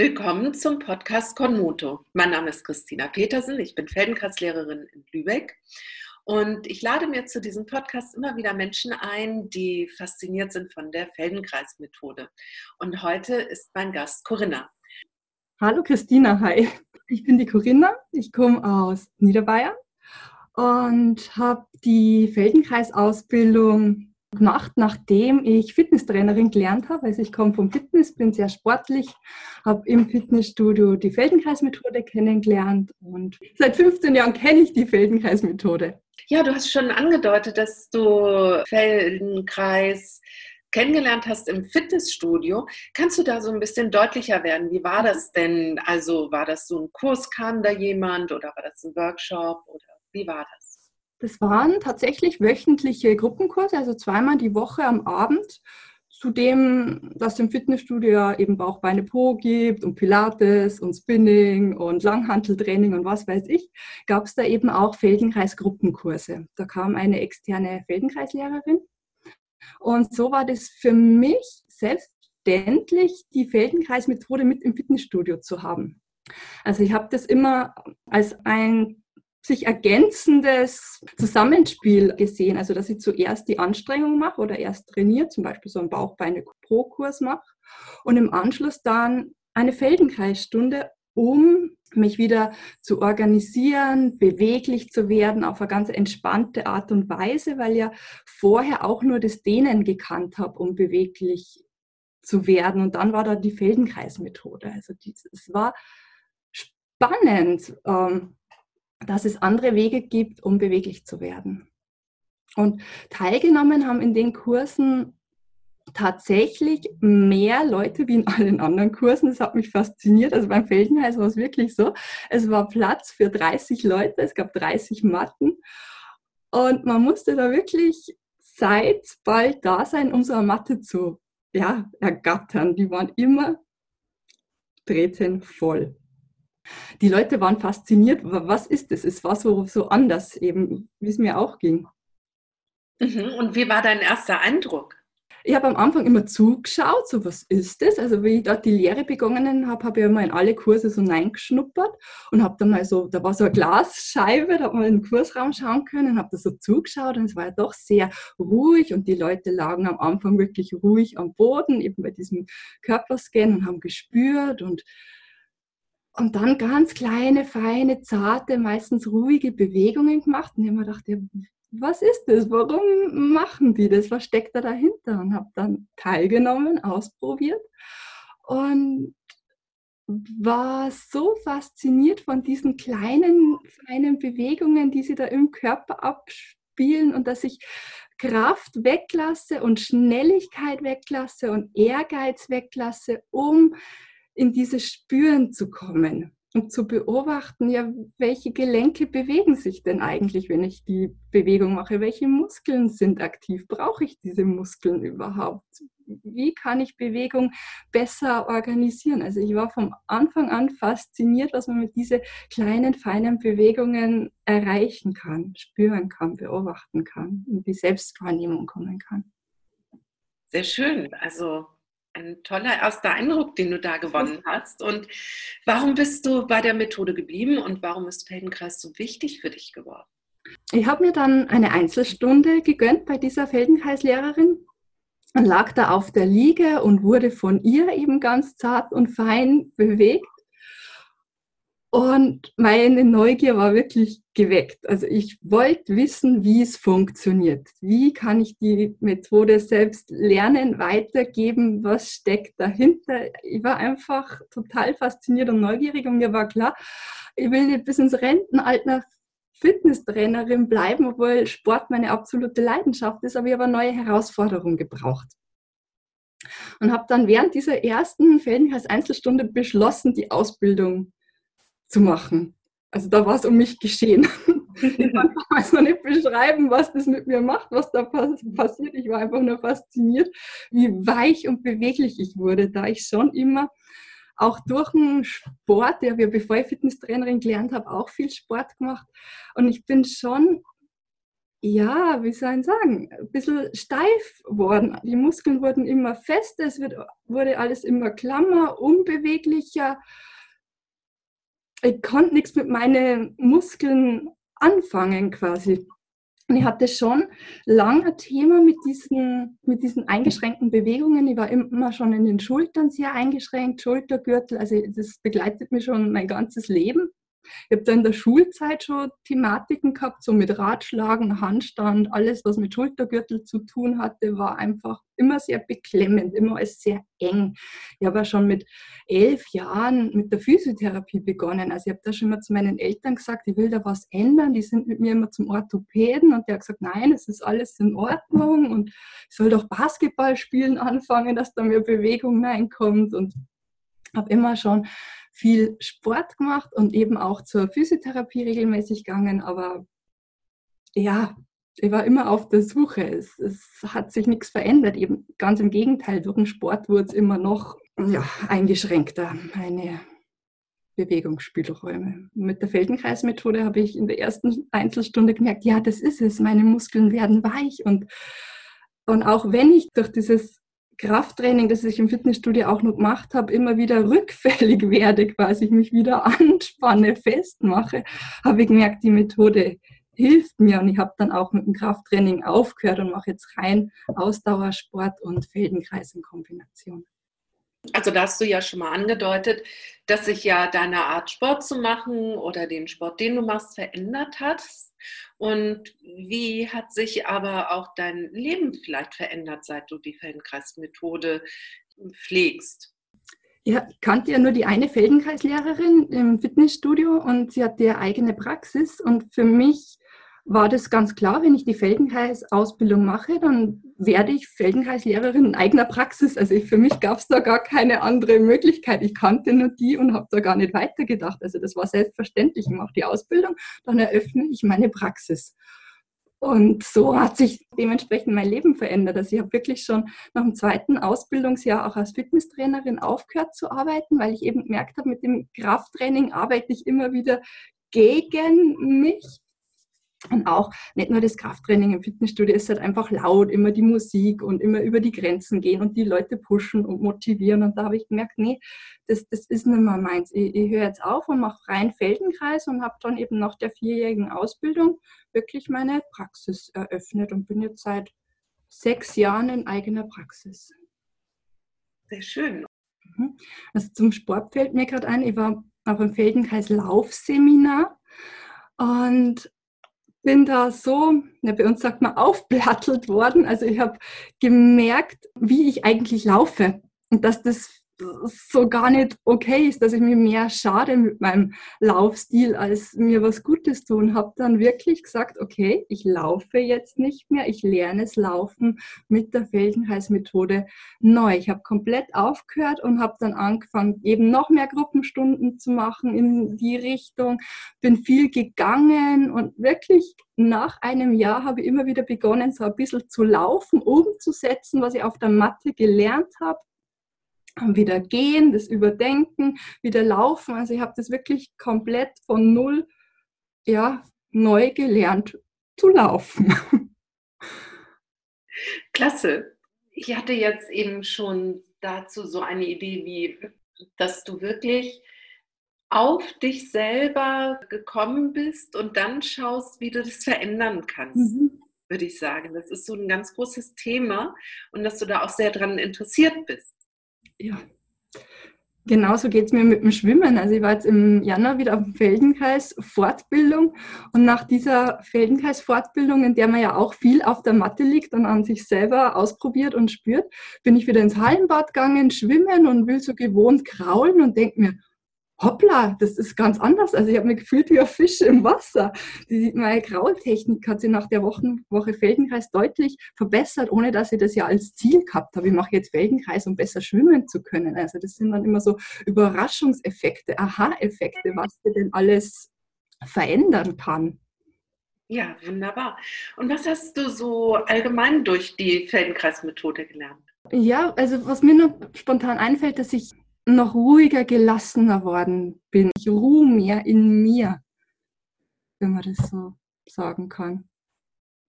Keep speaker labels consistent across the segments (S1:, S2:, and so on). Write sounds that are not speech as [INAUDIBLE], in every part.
S1: Willkommen zum Podcast Konmoto. Mein Name ist Christina Petersen, ich bin Feldenkreislehrerin in Lübeck und ich lade mir zu diesem Podcast immer wieder Menschen ein, die fasziniert sind von der Feldenkreismethode. Und heute ist mein Gast Corinna.
S2: Hallo Christina, hi. Ich bin die Corinna, ich komme aus Niederbayern und habe die Feldenkreisausbildung gemacht, nachdem ich Fitnesstrainerin gelernt habe. Also ich komme vom Fitness, bin sehr sportlich, habe im Fitnessstudio die Feldenkreismethode kennengelernt und seit 15 Jahren kenne ich die Feldenkreismethode.
S1: Ja, du hast schon angedeutet, dass du Feldenkreis kennengelernt hast im Fitnessstudio. Kannst du da so ein bisschen deutlicher werden? Wie war das denn? Also war das so ein Kurs, kam da jemand oder war das ein Workshop oder wie war das?
S2: Das waren tatsächlich wöchentliche Gruppenkurse, also zweimal die Woche am Abend. Zudem, dass es im Fitnessstudio eben Bauch, Beine, Po gibt und Pilates und Spinning und Langhanteltraining und was weiß ich, gab es da eben auch Feldenkreis-Gruppenkurse. Da kam eine externe Feldenkreislehrerin. Und so war das für mich selbstverständlich, die Feldenkreis-Methode mit im Fitnessstudio zu haben. Also ich habe das immer als ein sich ergänzendes Zusammenspiel gesehen. Also, dass ich zuerst die Anstrengung mache oder erst trainiere, zum Beispiel so einen Bauchbeine-Pro-Kurs mache und im Anschluss dann eine Feldenkreisstunde, um mich wieder zu organisieren, beweglich zu werden auf eine ganz entspannte Art und Weise, weil ja vorher auch nur das Dehnen gekannt habe, um beweglich zu werden. Und dann war da die Feldenkreismethode. Also es war spannend. Ähm, dass es andere Wege gibt, um beweglich zu werden. Und teilgenommen haben in den Kursen tatsächlich mehr Leute wie in allen anderen Kursen. Das hat mich fasziniert. Also beim Feldenhals war es wirklich so. Es war Platz für 30 Leute, es gab 30 Matten und man musste da wirklich Zeit bald da sein, um so eine Matte zu ja, ergattern. Die waren immer treten voll die Leute waren fasziniert. Was ist das? Es war so, so anders, eben, wie es mir auch ging.
S1: Mhm. Und wie war dein erster Eindruck?
S2: Ich habe am Anfang immer zugeschaut, so was ist das? Also wie ich dort die Lehre begonnen habe, habe ich immer in alle Kurse so reingeschnuppert und habe dann mal so, da war so eine Glasscheibe, da hat man in den Kursraum schauen können, habe da so zugeschaut und es war ja doch sehr ruhig und die Leute lagen am Anfang wirklich ruhig am Boden, eben bei diesem Körperscan und haben gespürt und und dann ganz kleine, feine, zarte, meistens ruhige Bewegungen gemacht. Und ich habe mir gedacht, ja, was ist das? Warum machen die das? Was steckt da dahinter? Und habe dann teilgenommen, ausprobiert und war so fasziniert von diesen kleinen, feinen Bewegungen, die sie da im Körper abspielen und dass ich Kraft weglasse und Schnelligkeit weglasse und Ehrgeiz weglasse, um in dieses Spüren zu kommen und zu beobachten, ja, welche Gelenke bewegen sich denn eigentlich, wenn ich die Bewegung mache? Welche Muskeln sind aktiv? Brauche ich diese Muskeln überhaupt? Wie kann ich Bewegung besser organisieren? Also ich war vom Anfang an fasziniert, was man mit diesen kleinen, feinen Bewegungen erreichen kann, spüren kann, beobachten kann und die Selbstwahrnehmung kommen kann.
S1: Sehr schön. Also ein toller erster Eindruck, den du da gewonnen hast. Und warum bist du bei der Methode geblieben und warum ist Feldenkreis so wichtig für dich geworden?
S2: Ich habe mir dann eine Einzelstunde gegönnt bei dieser Feldenkreislehrerin und lag da auf der Liege und wurde von ihr eben ganz zart und fein bewegt. Und meine Neugier war wirklich geweckt. Also ich wollte wissen, wie es funktioniert. Wie kann ich die Methode selbst lernen, weitergeben? Was steckt dahinter? Ich war einfach total fasziniert und neugierig und mir war klar, ich will nicht bis ins Rentenalter Fitnesstrainerin bleiben, obwohl Sport meine absolute Leidenschaft ist, aber ich habe eine neue Herausforderung gebraucht. Und habe dann während dieser ersten Feldenkreis Einzelstunde beschlossen, die Ausbildung zu machen. Also da war es um mich geschehen. Ich [LAUGHS] kann damals noch nicht beschreiben, was das mit mir macht, was da passiert. Ich war einfach nur fasziniert, wie weich und beweglich ich wurde, da ich schon immer auch durch den Sport, der wir, bevor ich Fitnesstrainerin gelernt habe, auch viel Sport gemacht. Und ich bin schon ja, wie soll ich sagen, ein bisschen steif worden. Die Muskeln wurden immer fester, es wird, wurde alles immer klammer, unbeweglicher. Ich konnte nichts mit meinen Muskeln anfangen quasi. Und ich hatte schon lange ein Thema mit diesen, mit diesen eingeschränkten Bewegungen. Ich war immer schon in den Schultern sehr eingeschränkt, Schultergürtel. Also das begleitet mich schon mein ganzes Leben. Ich habe da in der Schulzeit schon Thematiken gehabt, so mit Ratschlagen, Handstand, alles, was mit Schultergürtel zu tun hatte, war einfach immer sehr beklemmend, immer alles sehr eng. Ich habe ja schon mit elf Jahren mit der Physiotherapie begonnen. Also ich habe da schon mal zu meinen Eltern gesagt, ich will da was ändern. Die sind mit mir immer zum Orthopäden und der hat gesagt, nein, es ist alles in Ordnung und ich soll doch Basketball spielen anfangen, dass da mehr Bewegung reinkommt und habe immer schon viel Sport gemacht und eben auch zur Physiotherapie regelmäßig gegangen. Aber ja, ich war immer auf der Suche. Es, es hat sich nichts verändert. Eben ganz im Gegenteil, durch den Sport wurde es immer noch ja, eingeschränkter, meine Bewegungsspielräume. Mit der Feldenkreismethode habe ich in der ersten Einzelstunde gemerkt, ja, das ist es, meine Muskeln werden weich und und auch wenn ich durch dieses Krafttraining, das ich im Fitnessstudio auch noch gemacht habe, immer wieder [LAUGHS] rückfällig werde, quasi ich mich wieder anspanne, festmache, habe ich gemerkt, die Methode hilft mir und ich habe dann auch mit dem Krafttraining aufgehört und mache jetzt rein Ausdauersport und Feldenkreis in Kombination.
S1: Also da hast du ja schon mal angedeutet, dass sich ja deine Art Sport zu machen oder den Sport, den du machst, verändert hat. Und wie hat sich aber auch dein Leben vielleicht verändert, seit du die Feldenkreis-Methode pflegst?
S2: Ja, ich kannte ja nur die eine Feldenkreislehrerin im Fitnessstudio und sie hatte ihre eigene Praxis. Und für mich war das ganz klar, wenn ich die Feldenkreis-Ausbildung mache, dann werde ich Feldenkreislehrerin in eigener Praxis. Also für mich gab es da gar keine andere Möglichkeit. Ich kannte nur die und habe da gar nicht weitergedacht. Also das war selbstverständlich. Ich mache die Ausbildung, dann eröffne ich meine Praxis. Und so hat sich dementsprechend mein Leben verändert. Also ich habe wirklich schon nach dem zweiten Ausbildungsjahr auch als Fitnesstrainerin aufgehört zu arbeiten, weil ich eben gemerkt habe, mit dem Krafttraining arbeite ich immer wieder gegen mich und auch nicht nur das Krafttraining im Fitnessstudio, es ist halt einfach laut, immer die Musik und immer über die Grenzen gehen und die Leute pushen und motivieren. Und da habe ich gemerkt, nee, das, das ist nicht mehr meins. Ich, ich höre jetzt auf und mache freien Feldenkreis und habe dann eben nach der vierjährigen Ausbildung wirklich meine Praxis eröffnet und bin jetzt seit sechs Jahren in eigener Praxis.
S1: Sehr schön.
S2: Mhm. Also zum Sport fällt mir gerade ein, ich war auf einem Feldenkreis Laufseminar und bin da so, ja, bei uns sagt man, aufplattelt worden. Also ich habe gemerkt, wie ich eigentlich laufe und dass das so gar nicht okay ist, dass ich mir mehr schade mit meinem Laufstil, als mir was Gutes tun. Habe dann wirklich gesagt, okay, ich laufe jetzt nicht mehr, ich lerne es laufen mit der Feldenkreis-Methode neu. Ich habe komplett aufgehört und habe dann angefangen, eben noch mehr Gruppenstunden zu machen in die Richtung. Bin viel gegangen und wirklich nach einem Jahr habe ich immer wieder begonnen, so ein bisschen zu laufen, umzusetzen, was ich auf der Matte gelernt habe wieder gehen, das Überdenken, wieder laufen. Also ich habe das wirklich komplett von null ja, neu gelernt zu laufen. [LAUGHS]
S1: Klasse. Ich hatte jetzt eben schon dazu so eine Idee, wie dass du wirklich auf dich selber gekommen bist und dann schaust, wie du das verändern kannst, mhm. würde ich sagen. Das ist so ein ganz großes Thema und dass du da auch sehr daran interessiert bist.
S2: Ja, Genauso geht es mir mit dem Schwimmen. Also ich war jetzt im Januar wieder auf dem Feldenkreis Fortbildung und nach dieser Feldenkreis Fortbildung, in der man ja auch viel auf der Matte liegt und an sich selber ausprobiert und spürt, bin ich wieder ins Hallenbad gegangen, schwimmen und will so gewohnt kraulen und denke mir, hoppla, das ist ganz anders. Also ich habe mich gefühlt wie ein Fisch im Wasser. Die, meine Kraultechnik hat sich nach der Wochen, Woche Feldenkreis deutlich verbessert, ohne dass ich das ja als Ziel gehabt habe. Ich mache jetzt Feldenkreis, um besser schwimmen zu können. Also das sind dann immer so Überraschungseffekte, Aha-Effekte, was dir denn alles verändern kann.
S1: Ja, wunderbar. Und was hast du so allgemein durch die Feldenkreismethode gelernt?
S2: Ja, also was mir noch spontan einfällt, dass ich noch ruhiger, gelassener worden bin. Ich ruhe mehr in mir, wenn man das so sagen kann.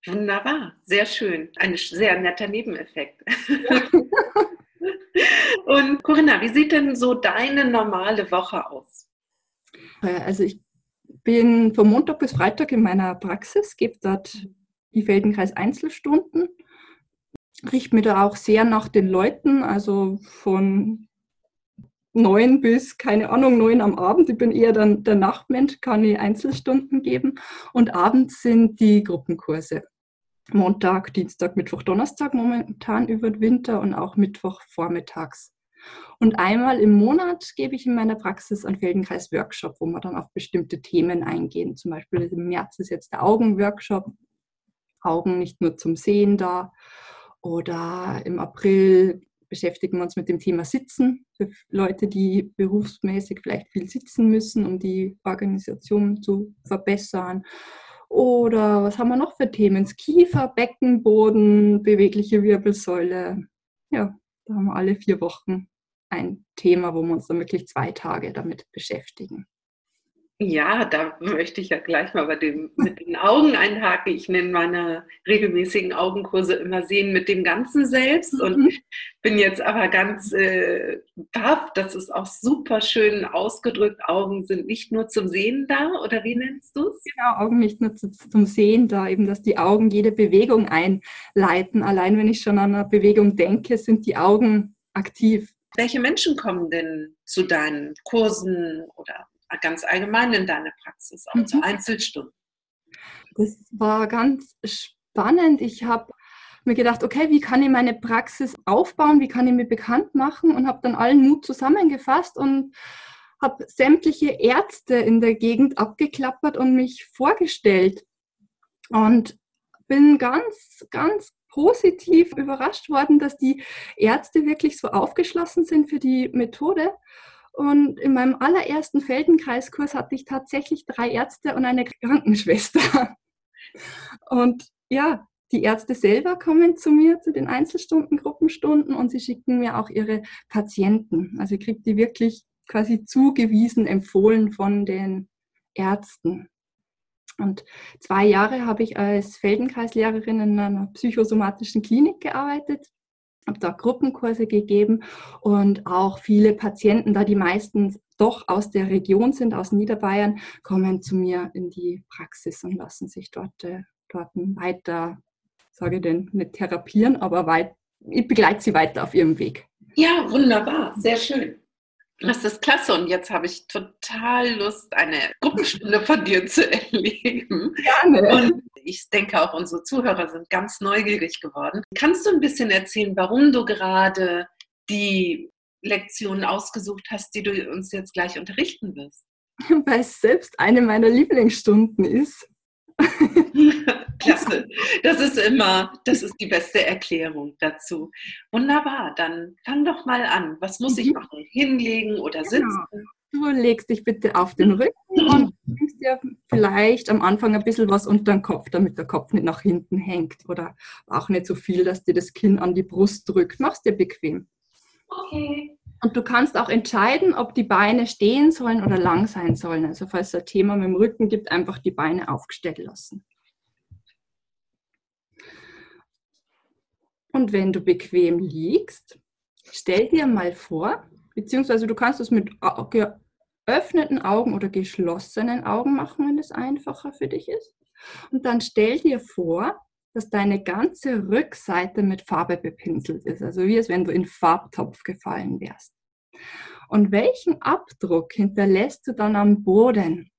S1: Wunderbar, sehr schön. Ein sehr netter Nebeneffekt. [LAUGHS] Und Corinna, wie sieht denn so deine normale Woche aus?
S2: Äh, also ich bin von Montag bis Freitag in meiner Praxis, gebe dort die Feldenkreis Einzelstunden, richte mir da auch sehr nach den Leuten, also von neun bis, keine Ahnung, neun am Abend. Ich bin eher dann der Nachtmensch, kann ich Einzelstunden geben. Und abends sind die Gruppenkurse. Montag, Dienstag, Mittwoch, Donnerstag momentan über den Winter und auch Mittwoch vormittags. Und einmal im Monat gebe ich in meiner Praxis einen Feldenkreis-Workshop, wo wir dann auf bestimmte Themen eingehen. Zum Beispiel im März ist jetzt der Augen-Workshop. Augen nicht nur zum Sehen da. Oder im April beschäftigen wir uns mit dem Thema Sitzen für Leute, die berufsmäßig vielleicht viel sitzen müssen, um die Organisation zu verbessern. Oder was haben wir noch für Themen? Kiefer, Beckenboden, bewegliche Wirbelsäule. Ja, da haben wir alle vier Wochen ein Thema, wo wir uns dann wirklich zwei Tage damit beschäftigen.
S1: Ja, da möchte ich ja gleich mal bei dem, mit den Augen einhaken. Ich nenne meine regelmäßigen Augenkurse immer Sehen mit dem ganzen Selbst mhm. und bin jetzt aber ganz äh, baff. Das ist auch super schön ausgedrückt. Augen sind nicht nur zum Sehen da, oder wie nennst du es?
S2: Genau, Augen nicht nur zu, zum Sehen da, eben, dass die Augen jede Bewegung einleiten. Allein wenn ich schon an eine Bewegung denke, sind die Augen aktiv.
S1: Welche Menschen kommen denn zu deinen Kursen oder ganz allgemein in deine Praxis, auch mhm. zu Einzelstunden?
S2: Das war ganz spannend. Ich habe mir gedacht, okay, wie kann ich meine Praxis aufbauen, wie kann ich mir bekannt machen und habe dann allen Mut zusammengefasst und habe sämtliche Ärzte in der Gegend abgeklappert und mich vorgestellt und bin ganz, ganz positiv überrascht worden, dass die Ärzte wirklich so aufgeschlossen sind für die Methode und in meinem allerersten Feldenkreiskurs hatte ich tatsächlich drei Ärzte und eine Krankenschwester. [LAUGHS] Und ja, die Ärzte selber kommen zu mir zu den Einzelstunden, Gruppenstunden und sie schicken mir auch ihre Patienten. Also ich kriege die wirklich quasi zugewiesen, empfohlen von den Ärzten. Und zwei Jahre habe ich als Feldenkreislehrerin in einer psychosomatischen Klinik gearbeitet habe da Gruppenkurse gegeben und auch viele Patienten, da die meisten doch aus der Region sind, aus Niederbayern, kommen zu mir in die Praxis und lassen sich dort, äh, dort weiter, sage ich denn, nicht therapieren, aber weit, ich begleite sie weiter auf ihrem Weg.
S1: Ja, wunderbar, sehr schön. Das ist klasse und jetzt habe ich total Lust, eine Gruppenstunde von dir zu erleben. Gerne. Und ich denke auch unsere Zuhörer sind ganz neugierig geworden. Kannst du ein bisschen erzählen, warum du gerade die Lektionen ausgesucht hast, die du uns jetzt gleich unterrichten wirst? [LAUGHS]
S2: Weil es selbst eine meiner Lieblingsstunden ist. [LAUGHS]
S1: Klasse. Das ist immer, das ist die beste Erklärung dazu. Wunderbar, dann fang doch mal an. Was muss ich mhm. machen? Hinlegen oder genau. sitzen? Genau.
S2: Du legst dich bitte auf den Rücken und nimmst dir vielleicht am Anfang ein bisschen was unter den Kopf, damit der Kopf nicht nach hinten hängt oder auch nicht so viel, dass dir das Kinn an die Brust drückt. Mach's dir bequem. Okay. Und du kannst auch entscheiden, ob die Beine stehen sollen oder lang sein sollen. Also falls es ein Thema mit dem Rücken gibt, einfach die Beine aufgestellt lassen. Und wenn du bequem liegst, stell dir mal vor, beziehungsweise du kannst es mit geöffneten Augen oder geschlossenen Augen machen, wenn es einfacher für dich ist. Und dann stell dir vor, dass deine ganze Rückseite mit Farbe bepinselt ist, also wie es wenn du in Farbtopf gefallen wärst. Und welchen Abdruck hinterlässt du dann am Boden?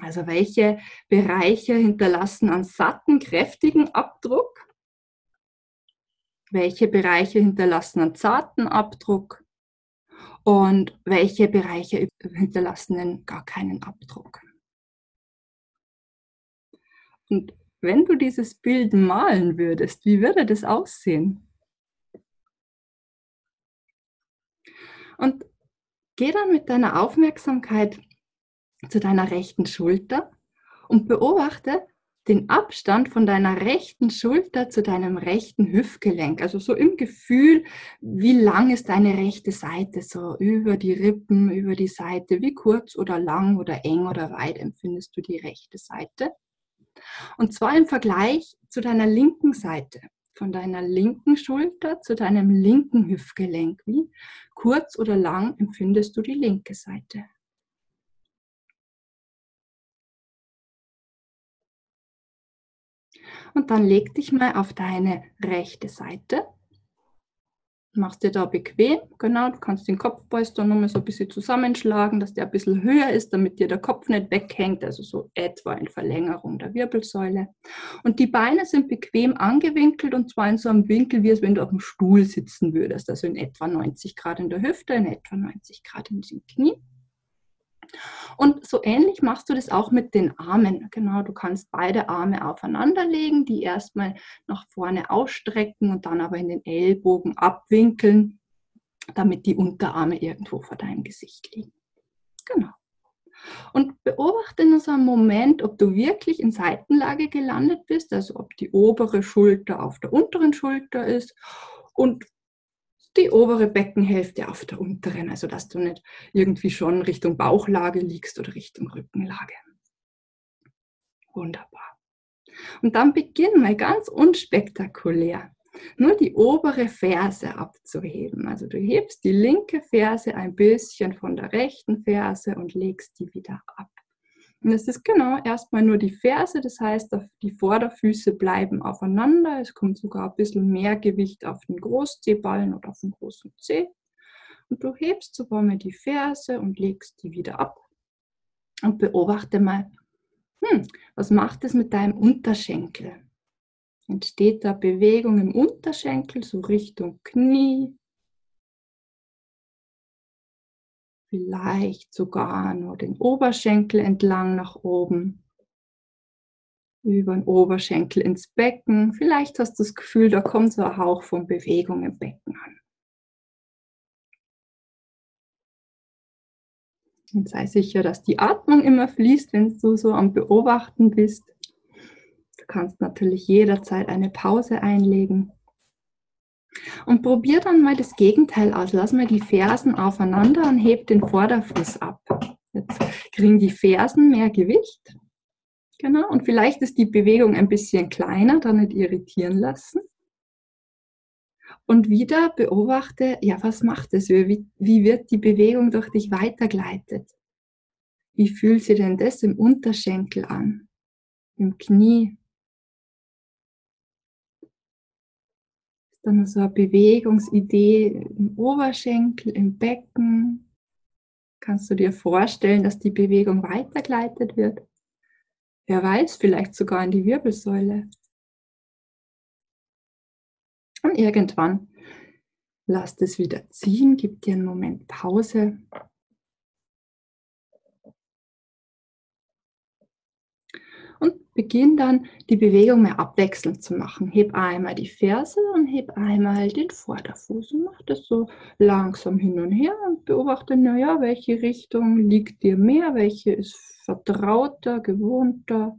S2: Also welche Bereiche hinterlassen einen satten, kräftigen Abdruck? Welche Bereiche hinterlassen einen zarten Abdruck? Und welche Bereiche hinterlassen denn gar keinen Abdruck? Und wenn du dieses Bild malen würdest, wie würde das aussehen? Und geh dann mit deiner Aufmerksamkeit zu deiner rechten Schulter und beobachte den Abstand von deiner rechten Schulter zu deinem rechten Hüftgelenk. Also so im Gefühl, wie lang ist deine rechte Seite, so über die Rippen, über die Seite, wie kurz oder lang oder eng oder weit empfindest du die rechte Seite. Und zwar im Vergleich zu deiner linken Seite, von deiner linken Schulter zu deinem linken Hüftgelenk. Wie kurz oder lang empfindest du die linke Seite? Und dann leg dich mal auf deine rechte Seite machst dir da bequem, genau, du kannst den Kopfpolster nochmal so ein bisschen zusammenschlagen, dass der ein bisschen höher ist, damit dir der Kopf nicht weghängt, also so etwa in Verlängerung der Wirbelsäule. Und die Beine sind bequem angewinkelt und zwar in so einem Winkel, wie es wenn du auf dem Stuhl sitzen würdest, also in etwa 90 Grad in der Hüfte, in etwa 90 Grad in den Knie. Und so ähnlich machst du das auch mit den Armen. Genau, du kannst beide Arme aufeinander legen, die erstmal nach vorne ausstrecken und dann aber in den Ellbogen abwinkeln, damit die Unterarme irgendwo vor deinem Gesicht liegen. Genau. Und beobachte in so einem Moment, ob du wirklich in Seitenlage gelandet bist, also ob die obere Schulter auf der unteren Schulter ist und die obere Beckenhälfte auf der unteren, also dass du nicht irgendwie schon Richtung Bauchlage liegst oder Richtung Rückenlage. Wunderbar. Und dann beginn mal ganz unspektakulär, nur die obere Ferse abzuheben. Also du hebst die linke Ferse ein bisschen von der rechten Ferse und legst die wieder ab. Und es ist genau erstmal nur die Ferse, das heißt, die Vorderfüße bleiben aufeinander. Es kommt sogar ein bisschen mehr Gewicht auf den Großzehballen oder auf den großen Zeh. Und du hebst sogar mal die Ferse und legst die wieder ab. Und beobachte mal, hm, was macht es mit deinem Unterschenkel? Entsteht da Bewegung im Unterschenkel, so Richtung Knie, Vielleicht sogar nur den Oberschenkel entlang nach oben. Über den Oberschenkel ins Becken. Vielleicht hast du das Gefühl, da kommt so ein Hauch von Bewegung im Becken an. Und sei sicher, dass die Atmung immer fließt, wenn du so am Beobachten bist. Du kannst natürlich jederzeit eine Pause einlegen. Und probier dann mal das Gegenteil aus. Lass mal die Fersen aufeinander und heb den Vorderfuß ab. Jetzt kriegen die Fersen mehr Gewicht. Genau. Und vielleicht ist die Bewegung ein bisschen kleiner, dann nicht irritieren lassen. Und wieder beobachte, ja, was macht es? Wie, wie wird die Bewegung durch dich weitergleitet? Wie fühlt sich denn das im Unterschenkel an? Im Knie? Dann so eine Bewegungsidee im Oberschenkel, im Becken. Kannst du dir vorstellen, dass die Bewegung weitergeleitet wird? Wer weiß, vielleicht sogar in die Wirbelsäule. Und irgendwann lass es wieder ziehen, gib dir einen Moment Pause und beginn dann die Bewegung mehr abwechselnd zu machen. Heb einmal die Ferse und heb einmal den Vorderfuß und mach das so langsam hin und her und beobachte, naja, welche Richtung liegt dir mehr, welche ist vertrauter, gewohnter.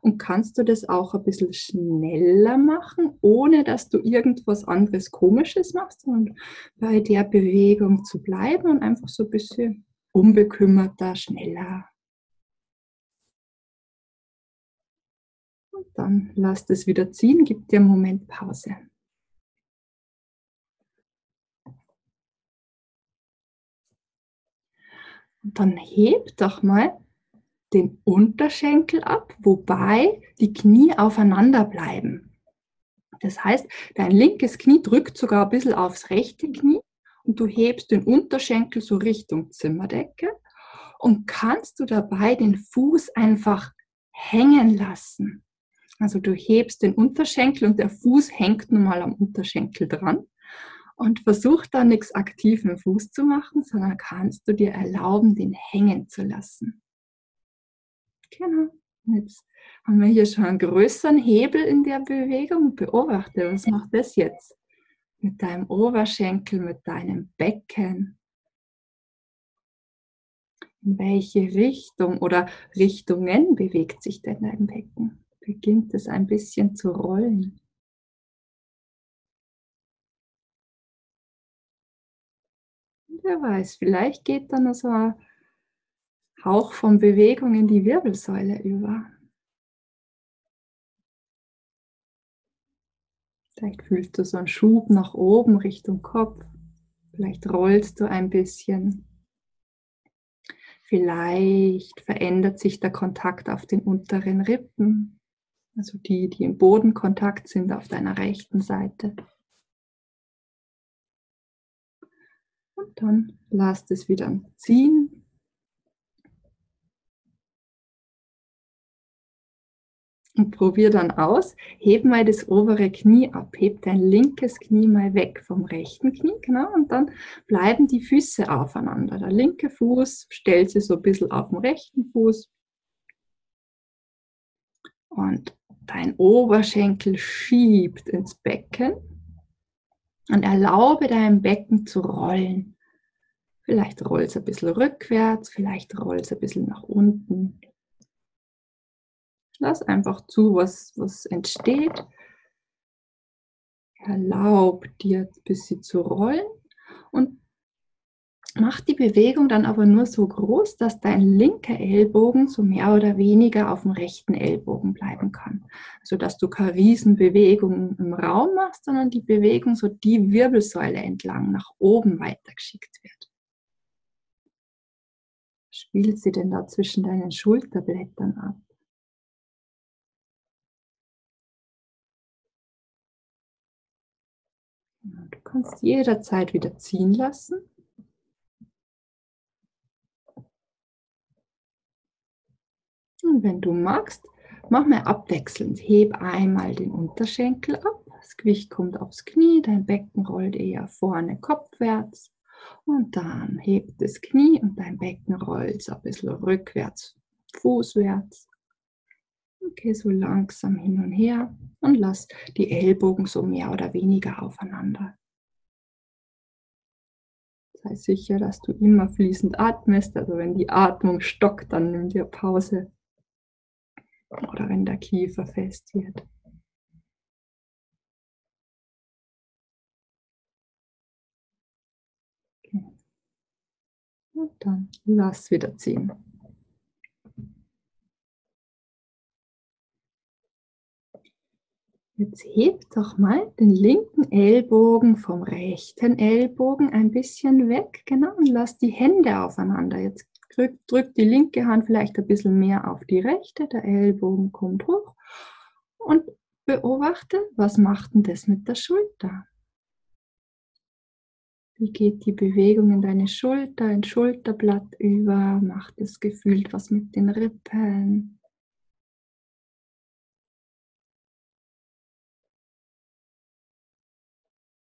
S2: Und kannst du das auch ein bisschen schneller machen, ohne dass du irgendwas anderes Komisches machst, sondern bei der Bewegung zu bleiben und einfach so ein bisschen unbekümmerter, schneller Dann lasst es wieder ziehen, gib dir einen Moment Pause. Und dann heb doch mal den Unterschenkel ab, wobei die Knie aufeinander bleiben. Das heißt, dein linkes Knie drückt sogar ein bisschen aufs rechte Knie und du hebst den Unterschenkel so Richtung Zimmerdecke und kannst du dabei den Fuß einfach hängen lassen. Also du hebst den Unterschenkel und der Fuß hängt nun mal am Unterschenkel dran. Und versuch da nichts aktiv im Fuß zu machen, sondern kannst du dir erlauben, den hängen zu lassen. Genau. Jetzt haben wir hier schon einen größeren Hebel in der Bewegung. Beobachte, was macht das jetzt? Mit deinem Oberschenkel, mit deinem Becken. In welche Richtung oder Richtungen bewegt sich denn dein Becken? Beginnt es ein bisschen zu rollen. Wer weiß, vielleicht geht dann so ein Hauch von Bewegung in die Wirbelsäule über. Vielleicht fühlst du so einen Schub nach oben Richtung Kopf. Vielleicht rollst du ein bisschen. Vielleicht verändert sich der Kontakt auf den unteren Rippen, also die, die im Bodenkontakt sind auf deiner rechten Seite. Und dann lass es wieder ziehen Und probier dann aus. Heb mal das obere Knie ab. Heb dein linkes Knie mal weg vom rechten Knie. Genau. Und dann bleiben die Füße aufeinander. Der linke Fuß stellt sich so ein bisschen auf den rechten Fuß. Und dein Oberschenkel schiebt ins Becken. Und erlaube deinem Becken zu rollen. Vielleicht rollst du ein bisschen rückwärts, vielleicht rollst du ein bisschen nach unten. Lass einfach zu, was, was entsteht. Erlaub dir ein bisschen zu rollen und mach die Bewegung dann aber nur so groß, dass dein linker Ellbogen so mehr oder weniger auf dem rechten Ellbogen bleiben kann. Also dass du keine Riesenbewegung im Raum machst, sondern die Bewegung so die Wirbelsäule entlang nach oben weitergeschickt wird. Spielt sie denn da zwischen deinen Schulterblättern ab? Du kannst jederzeit wieder ziehen lassen. Und wenn du magst, mach mal abwechselnd. Heb einmal den Unterschenkel ab. Das Gewicht kommt aufs Knie, dein Becken rollt eher vorne kopfwärts. Und dann heb das Knie und dein Becken rollt so ein bisschen rückwärts, fußwärts. Okay, so langsam hin und her und lass die Ellbogen so mehr oder weniger aufeinander. Sei sicher, dass du immer fließend atmest. Also wenn die Atmung stockt, dann nimm dir Pause. Oder wenn der Kiefer fest wird. Und dann lass wieder ziehen. Jetzt heb doch mal den linken Ellbogen vom rechten Ellbogen ein bisschen weg, genau, und lass die Hände aufeinander. Jetzt drück, drück die linke Hand vielleicht ein bisschen mehr auf die rechte, der Ellbogen kommt hoch und beobachte, was macht denn das mit der Schulter? Wie geht die Bewegung in deine Schulter, ins Schulterblatt über? Macht es gefühlt was mit den Rippen?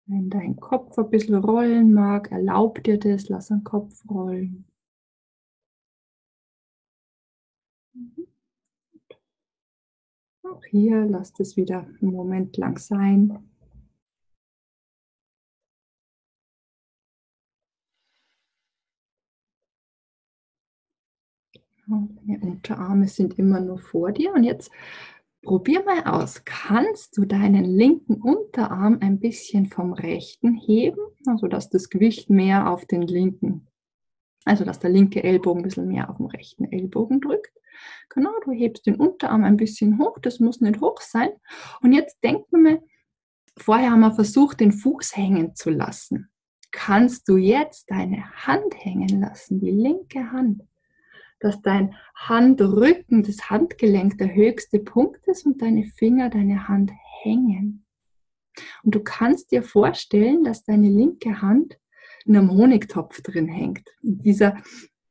S2: Wenn dein Kopf ein bisschen rollen mag, erlaub dir das, lass den Kopf rollen. Auch hier lass das wieder einen Moment lang sein. Deine Unterarme sind immer nur vor dir und jetzt Probier mal aus. Kannst du deinen linken Unterarm ein bisschen vom rechten heben, also dass das Gewicht mehr auf den linken, also dass der linke Ellbogen ein bisschen mehr auf den rechten Ellbogen drückt. Genau, du hebst den Unterarm ein bisschen hoch, das muss nicht hoch sein. Und jetzt denken wir, vorher haben wir versucht, den Fuß hängen zu lassen. Kannst du jetzt deine Hand hängen lassen, die linke Hand? dass dein Handrücken, das Handgelenk der höchste Punkt ist und deine Finger deine Hand hängen. Und du kannst dir vorstellen, dass deine linke Hand in einem Honigtopf drin hängt. Dieser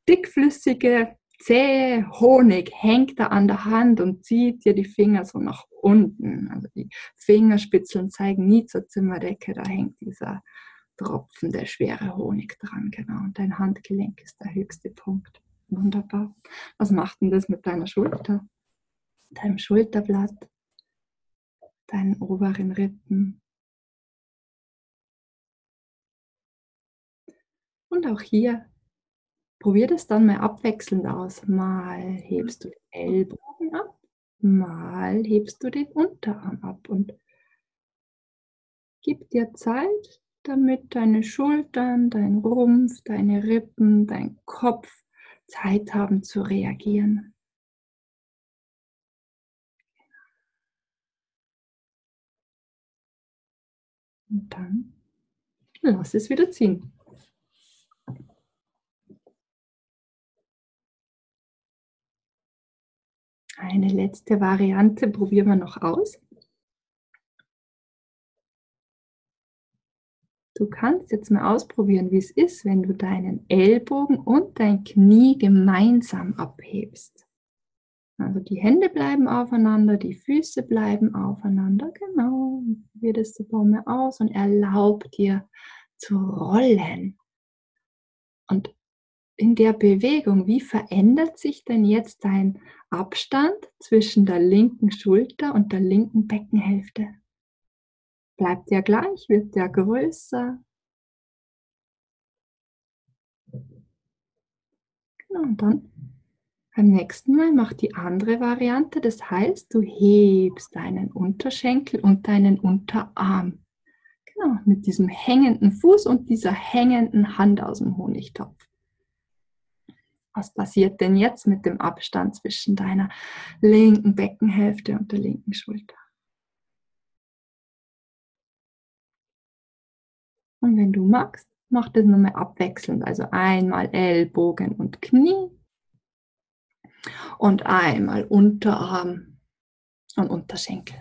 S2: dickflüssige, zähe Honig hängt da an der Hand und zieht dir die Finger so nach unten. Also die Fingerspitzeln zeigen nie zur Zimmerdecke, da hängt dieser Tropfen, der schwere Honig dran, genau. Und dein Handgelenk ist der höchste Punkt. Wunderbar. Was macht denn das mit deiner Schulter? Deinem Schulterblatt, deinen oberen Rippen. Und auch hier, probier das dann mal abwechselnd aus. Mal hebst du den Ellbogen ab, mal hebst du den Unterarm ab und gib dir Zeit, damit deine Schultern, dein Rumpf, deine Rippen, dein Kopf Zeit haben zu reagieren. Und dann lass es wieder ziehen. Eine letzte Variante probieren wir noch aus. Du kannst jetzt mal ausprobieren, wie es ist, wenn du deinen Ellbogen und dein Knie gemeinsam abhebst. Also die Hände bleiben aufeinander, die Füße bleiben aufeinander. Genau. Das so mal aus und erlaub dir zu rollen. Und in der Bewegung, wie verändert sich denn jetzt dein Abstand zwischen der linken Schulter und der linken Beckenhälfte? Bleibt der gleich? Wird der größer? Genau, und dann beim nächsten Mal mach die andere Variante. Das heißt, du hebst deinen Unterschenkel und deinen Unterarm. Genau, mit diesem hängenden Fuß und dieser hängenden Hand aus dem Honigtopf. Was passiert denn jetzt mit dem Abstand zwischen deiner linken Beckenhälfte und der linken Schulter? Und wenn du magst, mach das nochmal abwechselnd. Also einmal Ellbogen und Knie und einmal Unterarm und Unterschenkel.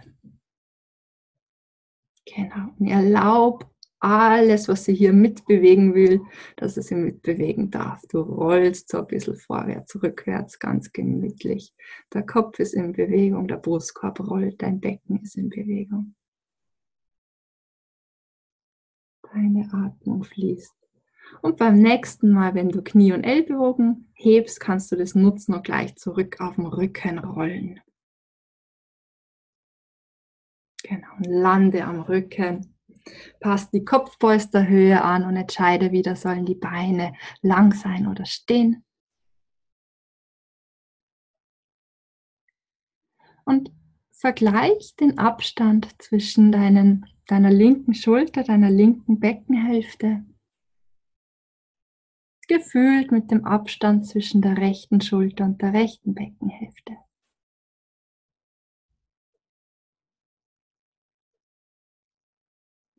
S2: Genau. Und erlaub alles, was sie hier mitbewegen will, dass es sie mitbewegen darf. Du rollst so ein bisschen vorwärts, rückwärts, ganz gemütlich. Der Kopf ist in Bewegung, der Brustkorb rollt, dein Becken ist in Bewegung. Deine Atmung fließt. Und beim nächsten Mal, wenn du Knie und Ellbogen hebst, kannst du das nutzen und gleich zurück auf den Rücken rollen. Genau, lande am Rücken. Pass die Kopfpolsterhöhe an und entscheide wieder, sollen die Beine lang sein oder stehen. Und vergleich den Abstand zwischen deinen deiner linken Schulter, deiner linken Beckenhälfte, gefühlt mit dem Abstand zwischen der rechten Schulter und der rechten Beckenhälfte.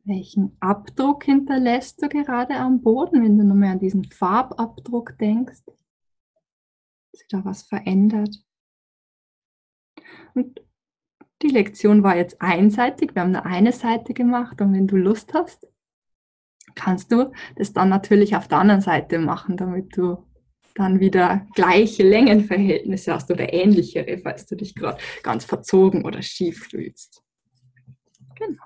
S2: Welchen Abdruck hinterlässt du gerade am Boden, wenn du nur mehr an diesen Farbabdruck denkst? Hat sich da was verändert? Und die Lektion war jetzt einseitig, wir haben nur eine Seite gemacht und wenn du Lust hast, kannst du das dann natürlich auf der anderen Seite machen, damit du dann wieder gleiche Längenverhältnisse hast oder ähnlichere, falls du dich gerade ganz verzogen oder schief fühlst. Genau.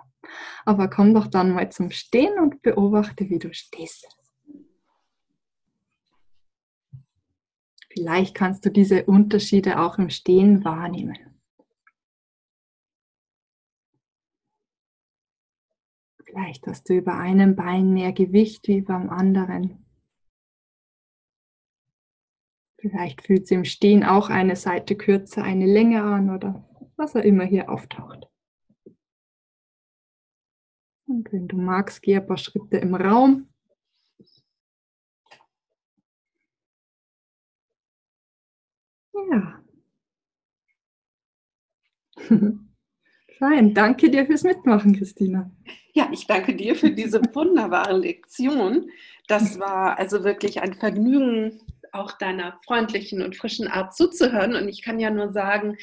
S2: Aber komm doch dann mal zum Stehen und beobachte, wie du stehst. Vielleicht kannst du diese Unterschiede auch im Stehen wahrnehmen. Vielleicht hast du über einem Bein mehr Gewicht wie beim anderen. Vielleicht fühlt sie im Stehen auch eine Seite kürzer, eine länger an oder was auch immer hier auftaucht. Und wenn du magst, geh ein paar Schritte im Raum. Ja. [LAUGHS] Fein, danke dir fürs Mitmachen, Christina.
S1: Ja, ich danke dir für diese wunderbare Lektion. Das war also wirklich ein Vergnügen, auch deiner freundlichen und frischen Art zuzuhören. Und ich kann ja nur sagen,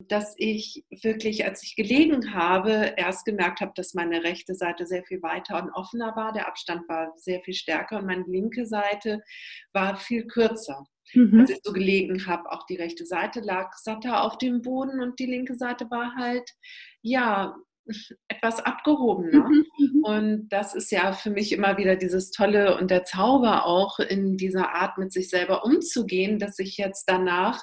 S1: dass ich wirklich, als ich gelegen habe, erst gemerkt habe, dass meine rechte Seite sehr viel weiter und offener war. Der Abstand war sehr viel stärker und meine linke Seite war viel kürzer. Mhm. Als ich so gelegen habe, auch die rechte Seite lag satter auf dem Boden und die linke Seite war halt, ja, [LAUGHS] etwas abgehobener. Mhm, mhm. Und das ist ja für mich immer wieder dieses Tolle und der Zauber auch in dieser Art mit sich selber umzugehen, dass ich jetzt danach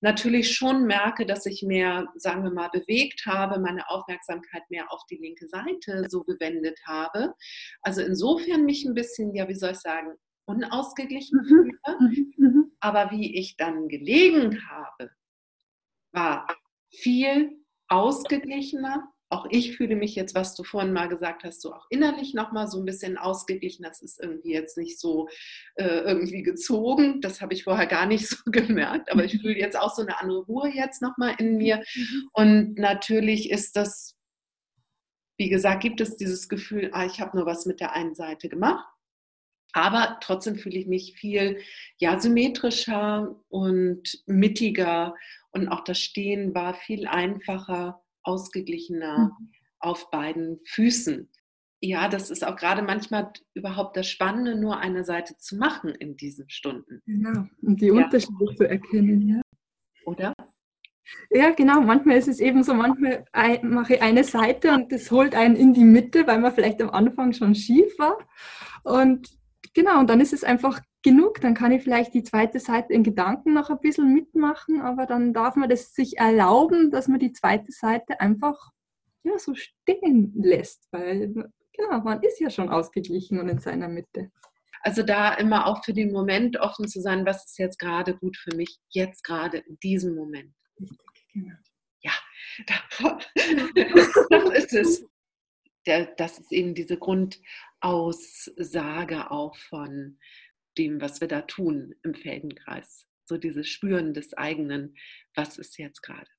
S1: natürlich schon merke, dass ich mehr, sagen wir mal, bewegt habe, meine Aufmerksamkeit mehr auf die linke Seite so gewendet habe. Also insofern mich ein bisschen, ja, wie soll ich sagen, unausgeglichen mhm. fühle. Mhm. mhm. Aber wie ich dann gelegen habe, war viel ausgeglichener, auch ich fühle mich jetzt, was du vorhin mal gesagt hast, so auch innerlich nochmal so ein bisschen ausgeglichen. Das ist irgendwie jetzt nicht so äh, irgendwie gezogen. Das habe ich vorher gar nicht [LAUGHS] so gemerkt. Aber ich fühle jetzt auch so eine andere Ruhe jetzt nochmal in mir. Mhm. Und natürlich ist das, wie gesagt, gibt es dieses Gefühl, ah, ich habe nur was mit der einen Seite gemacht. Aber trotzdem fühle ich mich viel ja, symmetrischer und mittiger. Und auch das Stehen war viel einfacher ausgeglichener mhm. auf beiden Füßen. Ja, das ist auch gerade manchmal überhaupt das Spannende, nur eine Seite zu machen in diesen Stunden.
S2: Genau, und die ja. Unterschiede zu erkennen, ja.
S1: Oder?
S2: Ja, genau. Manchmal ist es eben so, manchmal mache ich eine Seite und das holt einen in die Mitte, weil man vielleicht am Anfang schon schief war. Und genau, und dann ist es einfach genug. Dann kann ich vielleicht die zweite Seite in Gedanken noch ein bisschen mitmachen, aber dann darf man das sich erlauben, dass man die zweite Seite einfach ja, so stehen lässt, weil genau, man ist ja schon ausgeglichen und in seiner Mitte.
S1: Also da immer auch für den Moment offen zu sein, was ist jetzt gerade gut für mich, jetzt gerade in diesem Moment. Genau. Ja, [LAUGHS] das ist es. Das ist eben diese Grundaussage auch von dem, was wir da tun im Feldenkreis. So dieses Spüren des eigenen, was ist jetzt gerade.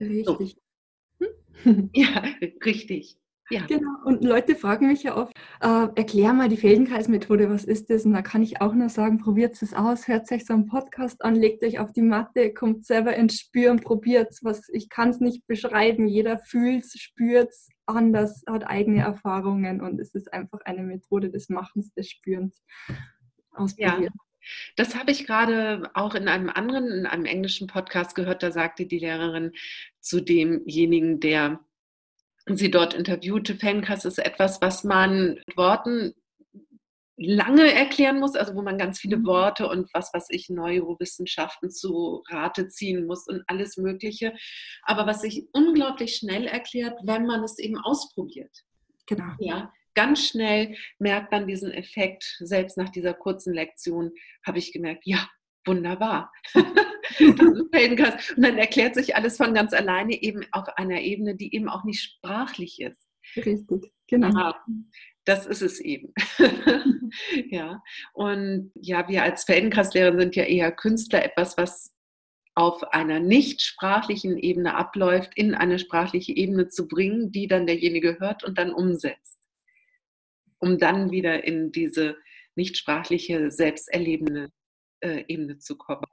S2: Richtig.
S1: So. Hm? [LAUGHS] Ja, richtig. Ja.
S2: Genau, und Leute fragen mich ja oft, äh, erklär mal die Feldenkreismethode, was ist das? Und da kann ich auch nur sagen, probiert es aus, hört euch so einen Podcast an, legt euch auf die Matte, kommt selber ins Spüren, probiert es. Ich kann es nicht beschreiben, jeder fühlt es, spürt es anders, hat eigene Erfahrungen und es ist einfach eine Methode des Machens, des Spürens
S1: ausprobieren. Ja. Das habe ich gerade auch in einem anderen, in einem englischen Podcast gehört. Da sagte die Lehrerin zu demjenigen, der sie dort interviewte, Fencast ist etwas, was man mit Worten lange erklären muss, also wo man ganz viele mhm. Worte und was was ich Neurowissenschaften zu Rate ziehen muss und alles Mögliche, aber was sich unglaublich schnell erklärt, wenn man es eben ausprobiert.
S2: Genau.
S1: Ja, ganz schnell merkt man diesen Effekt. Selbst nach dieser kurzen Lektion habe ich gemerkt, ja, wunderbar. [LAUGHS] und dann erklärt sich alles von ganz alleine eben auf einer Ebene, die eben auch nicht sprachlich ist.
S2: Richtig, genau.
S1: Ja, das ist es eben. [LAUGHS] ja, und ja, wir als Feldenkreislehrer sind ja eher Künstler, etwas, was auf einer nicht sprachlichen Ebene abläuft, in eine sprachliche Ebene zu bringen, die dann derjenige hört und dann umsetzt um dann wieder in diese nicht sprachliche, selbsterlebende äh, Ebene zu kommen.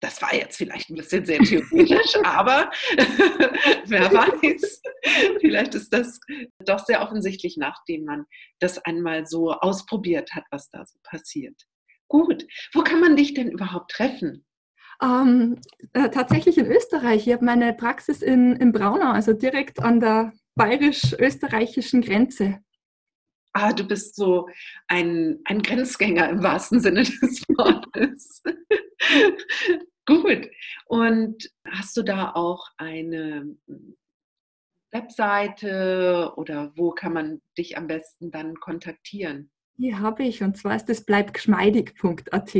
S1: Das war jetzt vielleicht ein bisschen sehr theoretisch, [LAUGHS] aber [LAUGHS] wer weiß, vielleicht ist das doch sehr offensichtlich, nachdem man das einmal so ausprobiert hat, was da so passiert. Gut, wo kann man dich denn überhaupt treffen?
S2: Ähm, äh, tatsächlich in Österreich. Ich habe meine Praxis in, in Braunau, also direkt an der bayerisch-österreichischen Grenze
S1: ah, du bist so ein, ein Grenzgänger im wahrsten Sinne des [LAUGHS] Wortes. Gut. Und hast du da auch eine Webseite oder wo kann man dich am besten dann kontaktieren?
S2: Die habe ich und zwar ist es bleibgeschmeidig.at.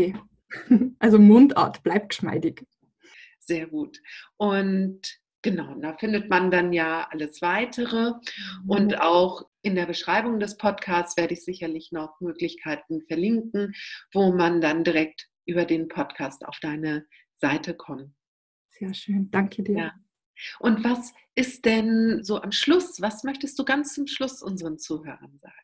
S2: Also Mundart, bleibt geschmeidig.
S1: Sehr gut. Und Genau, da findet man dann ja alles weitere. Und mhm. auch in der Beschreibung des Podcasts werde ich sicherlich noch Möglichkeiten verlinken, wo man dann direkt über den Podcast auf deine Seite kommt.
S2: Sehr schön, danke dir. Ja.
S1: Und was ist denn so am Schluss, was möchtest du ganz zum Schluss unseren Zuhörern sagen?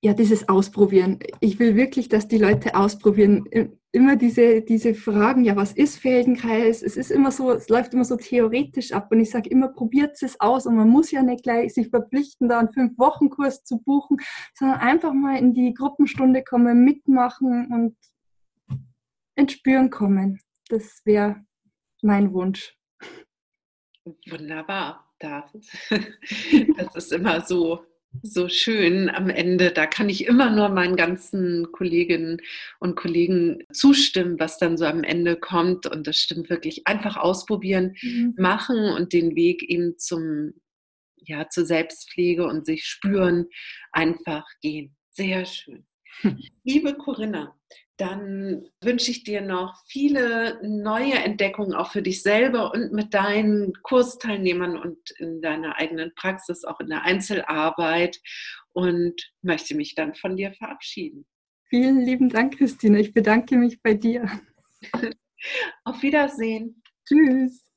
S2: ja, dieses Ausprobieren. Ich will wirklich, dass die Leute ausprobieren. Immer diese, diese Fragen, ja, was ist Feldenkreis? Es ist immer so, es läuft immer so theoretisch ab und ich sage immer, probiert es aus und man muss ja nicht gleich sich verpflichten, da einen Fünf-Wochen-Kurs zu buchen, sondern einfach mal in die Gruppenstunde kommen, mitmachen und ins Spüren kommen. Das wäre mein Wunsch.
S1: Wunderbar. [LAUGHS] Das ist immer so so schön am Ende. Da kann ich immer nur meinen ganzen Kolleginnen und Kollegen zustimmen, was dann so am Ende kommt. Und das stimmt wirklich. Einfach ausprobieren, mhm. machen und den Weg eben zum, ja, zur Selbstpflege und sich spüren, einfach gehen. Sehr schön. [LAUGHS] Liebe Corinna, dann wünsche ich dir noch viele neue Entdeckungen auch für dich selber und mit deinen Kursteilnehmern und in deiner eigenen Praxis, auch in der Einzelarbeit und möchte mich dann von dir verabschieden.
S2: Vielen lieben Dank, Christine. Ich bedanke mich bei dir. [LAUGHS]
S1: Auf Wiedersehen.
S2: Tschüss.